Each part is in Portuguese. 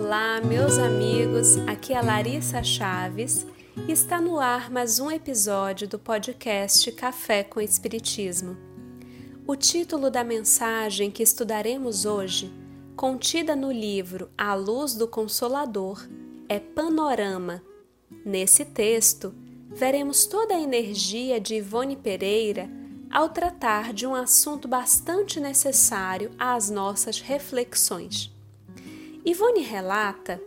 Olá, meus amigos. Aqui é Larissa Chaves e está no ar mais um episódio do podcast Café com Espiritismo. O título da mensagem que estudaremos hoje, contida no livro A Luz do Consolador, é Panorama. Nesse texto, veremos toda a energia de Ivone Pereira ao tratar de um assunto bastante necessário às nossas reflexões. Ivone relata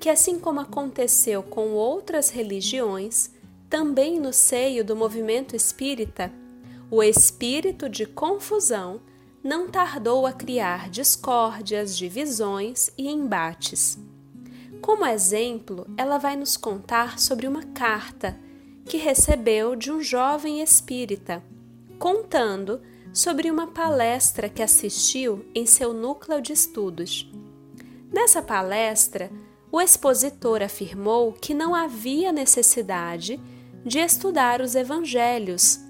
que, assim como aconteceu com outras religiões, também no seio do movimento espírita, o espírito de confusão não tardou a criar discórdias, divisões e embates. Como exemplo, ela vai nos contar sobre uma carta que recebeu de um jovem espírita, contando sobre uma palestra que assistiu em seu núcleo de estudos. Nessa palestra, o expositor afirmou que não havia necessidade de estudar os evangelhos,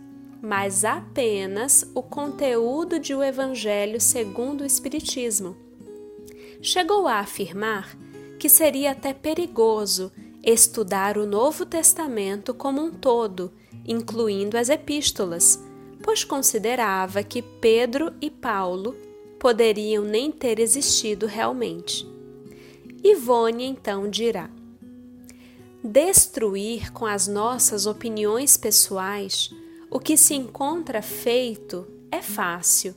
mas apenas o conteúdo de o Evangelho segundo o Espiritismo. Chegou a afirmar que seria até perigoso estudar o Novo Testamento como um todo, incluindo as epístolas, pois considerava que Pedro e Paulo poderiam nem ter existido realmente. Ivone então dirá: Destruir com as nossas opiniões pessoais o que se encontra feito é fácil.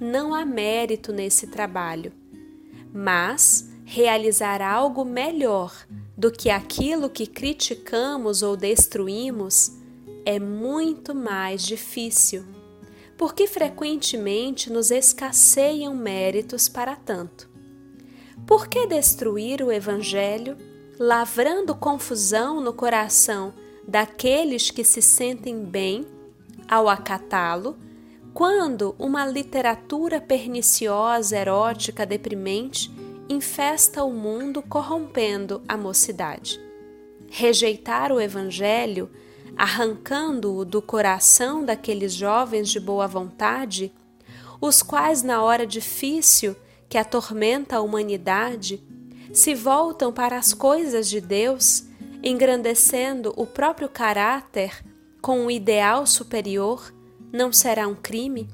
Não há mérito nesse trabalho. Mas realizar algo melhor do que aquilo que criticamos ou destruímos é muito mais difícil porque frequentemente nos escasseiam méritos para tanto. Por que destruir o Evangelho, lavrando confusão no coração daqueles que se sentem bem ao acatá-lo, quando uma literatura perniciosa, erótica, deprimente infesta o mundo corrompendo a mocidade? Rejeitar o Evangelho arrancando-o do coração daqueles jovens de boa vontade, os quais, na hora difícil que atormenta a humanidade, se voltam para as coisas de Deus, engrandecendo o próprio caráter com um ideal superior, não será um crime?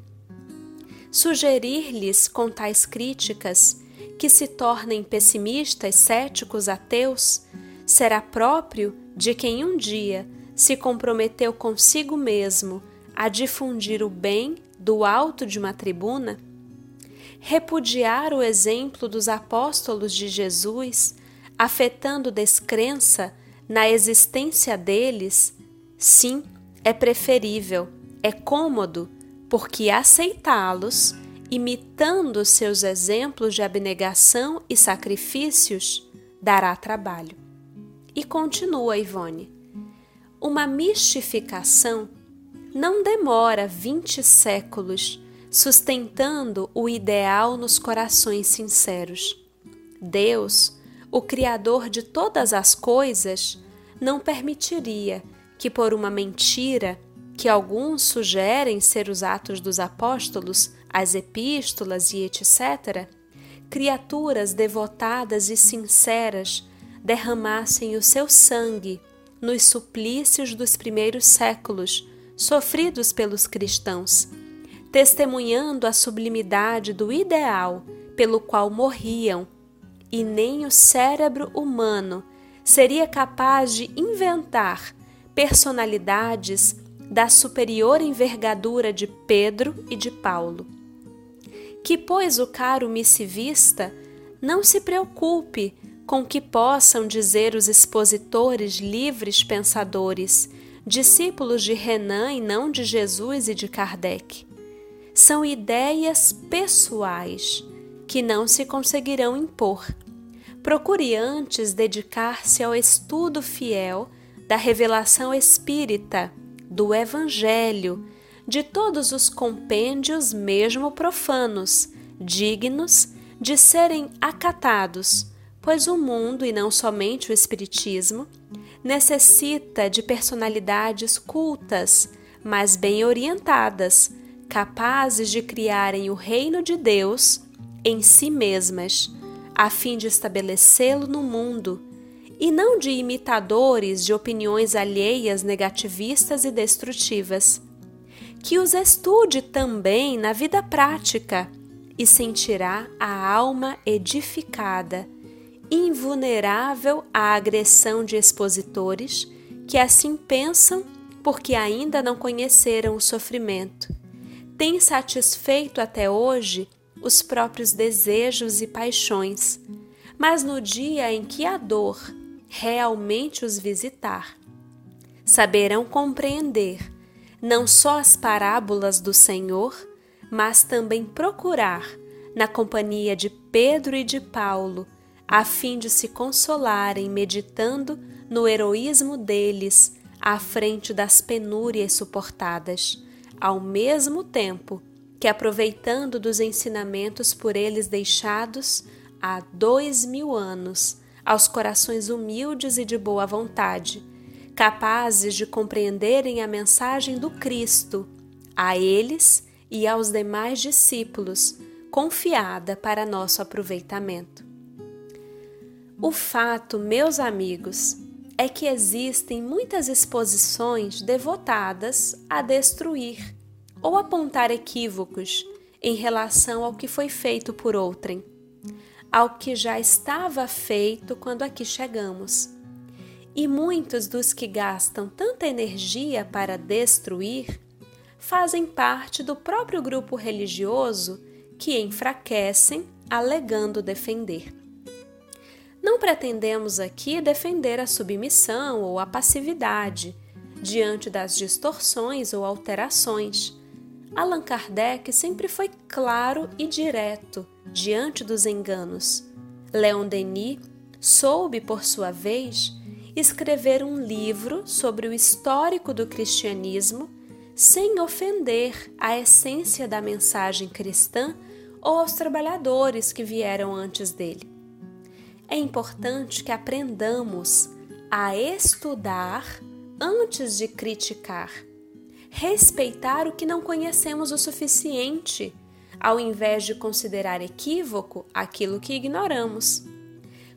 Sugerir-lhes com tais críticas que se tornem pessimistas, céticos, ateus, será próprio de quem um dia se comprometeu consigo mesmo a difundir o bem do alto de uma tribuna? Repudiar o exemplo dos apóstolos de Jesus, afetando descrença na existência deles? Sim, é preferível, é cômodo, porque aceitá-los, imitando seus exemplos de abnegação e sacrifícios, dará trabalho. E continua Ivone uma mistificação não demora vinte séculos sustentando o ideal nos corações sinceros. Deus, o Criador de todas as coisas, não permitiria que, por uma mentira que alguns sugerem ser os atos dos apóstolos, as epístolas e etc., criaturas devotadas e sinceras derramassem o seu sangue nos suplícios dos primeiros séculos sofridos pelos cristãos, testemunhando a sublimidade do ideal pelo qual morriam, e nem o cérebro humano seria capaz de inventar personalidades da superior envergadura de Pedro e de Paulo. Que, pois, o caro missivista não se preocupe com que possam dizer os expositores livres pensadores, discípulos de Renan e não de Jesus e de Kardec. São ideias pessoais que não se conseguirão impor. Procure antes dedicar-se ao estudo fiel da revelação espírita, do Evangelho, de todos os compêndios, mesmo profanos, dignos de serem acatados pois o mundo, e não somente o Espiritismo, necessita de personalidades cultas, mas bem orientadas, capazes de criarem o reino de Deus em si mesmas, a fim de estabelecê-lo no mundo, e não de imitadores de opiniões alheias negativistas e destrutivas. Que os estude também na vida prática e sentirá a alma edificada, invulnerável à agressão de expositores que assim pensam porque ainda não conheceram o sofrimento. Tem satisfeito até hoje os próprios desejos e paixões, mas no dia em que a dor realmente os visitar, saberão compreender não só as parábolas do Senhor, mas também procurar, na companhia de Pedro e de Paulo, a fim de se consolarem meditando no heroísmo deles à frente das penúrias suportadas, ao mesmo tempo que, aproveitando dos ensinamentos por eles deixados há dois mil anos, aos corações humildes e de boa vontade, capazes de compreenderem a mensagem do Cristo, a eles e aos demais discípulos, confiada para nosso aproveitamento. O fato, meus amigos, é que existem muitas exposições devotadas a destruir ou apontar equívocos em relação ao que foi feito por outrem, ao que já estava feito quando aqui chegamos. E muitos dos que gastam tanta energia para destruir fazem parte do próprio grupo religioso que enfraquecem alegando defender. Não pretendemos aqui defender a submissão ou a passividade diante das distorções ou alterações. Allan Kardec sempre foi claro e direto diante dos enganos. Leon Denis soube, por sua vez, escrever um livro sobre o histórico do cristianismo sem ofender a essência da mensagem cristã ou aos trabalhadores que vieram antes dele. É importante que aprendamos a estudar antes de criticar, respeitar o que não conhecemos o suficiente, ao invés de considerar equívoco aquilo que ignoramos.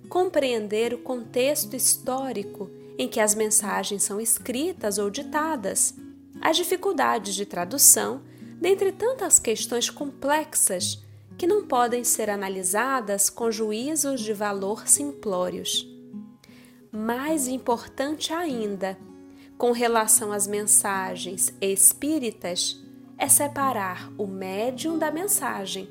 Compreender o contexto histórico em que as mensagens são escritas ou ditadas as dificuldades de tradução, dentre tantas questões complexas que não podem ser analisadas com juízos de valor simplórios. Mais importante ainda, com relação às mensagens espíritas, é separar o médium da mensagem,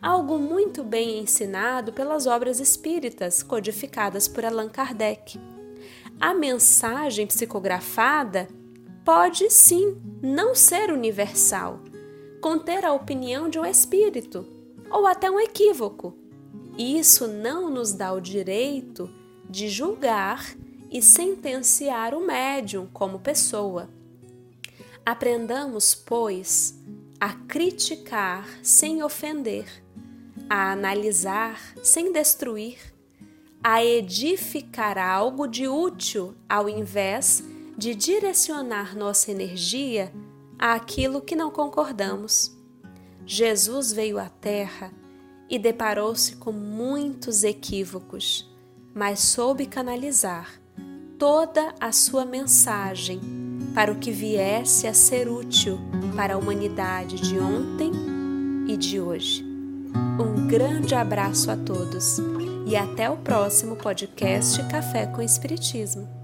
algo muito bem ensinado pelas obras espíritas codificadas por Allan Kardec. A mensagem psicografada pode sim não ser universal, conter a opinião de um espírito ou até um equívoco. Isso não nos dá o direito de julgar e sentenciar o médium como pessoa. Aprendamos, pois, a criticar sem ofender, a analisar sem destruir, a edificar algo de útil ao invés de direcionar nossa energia àquilo que não concordamos. Jesus veio à Terra e deparou-se com muitos equívocos, mas soube canalizar toda a sua mensagem para o que viesse a ser útil para a humanidade de ontem e de hoje. Um grande abraço a todos e até o próximo podcast Café com Espiritismo.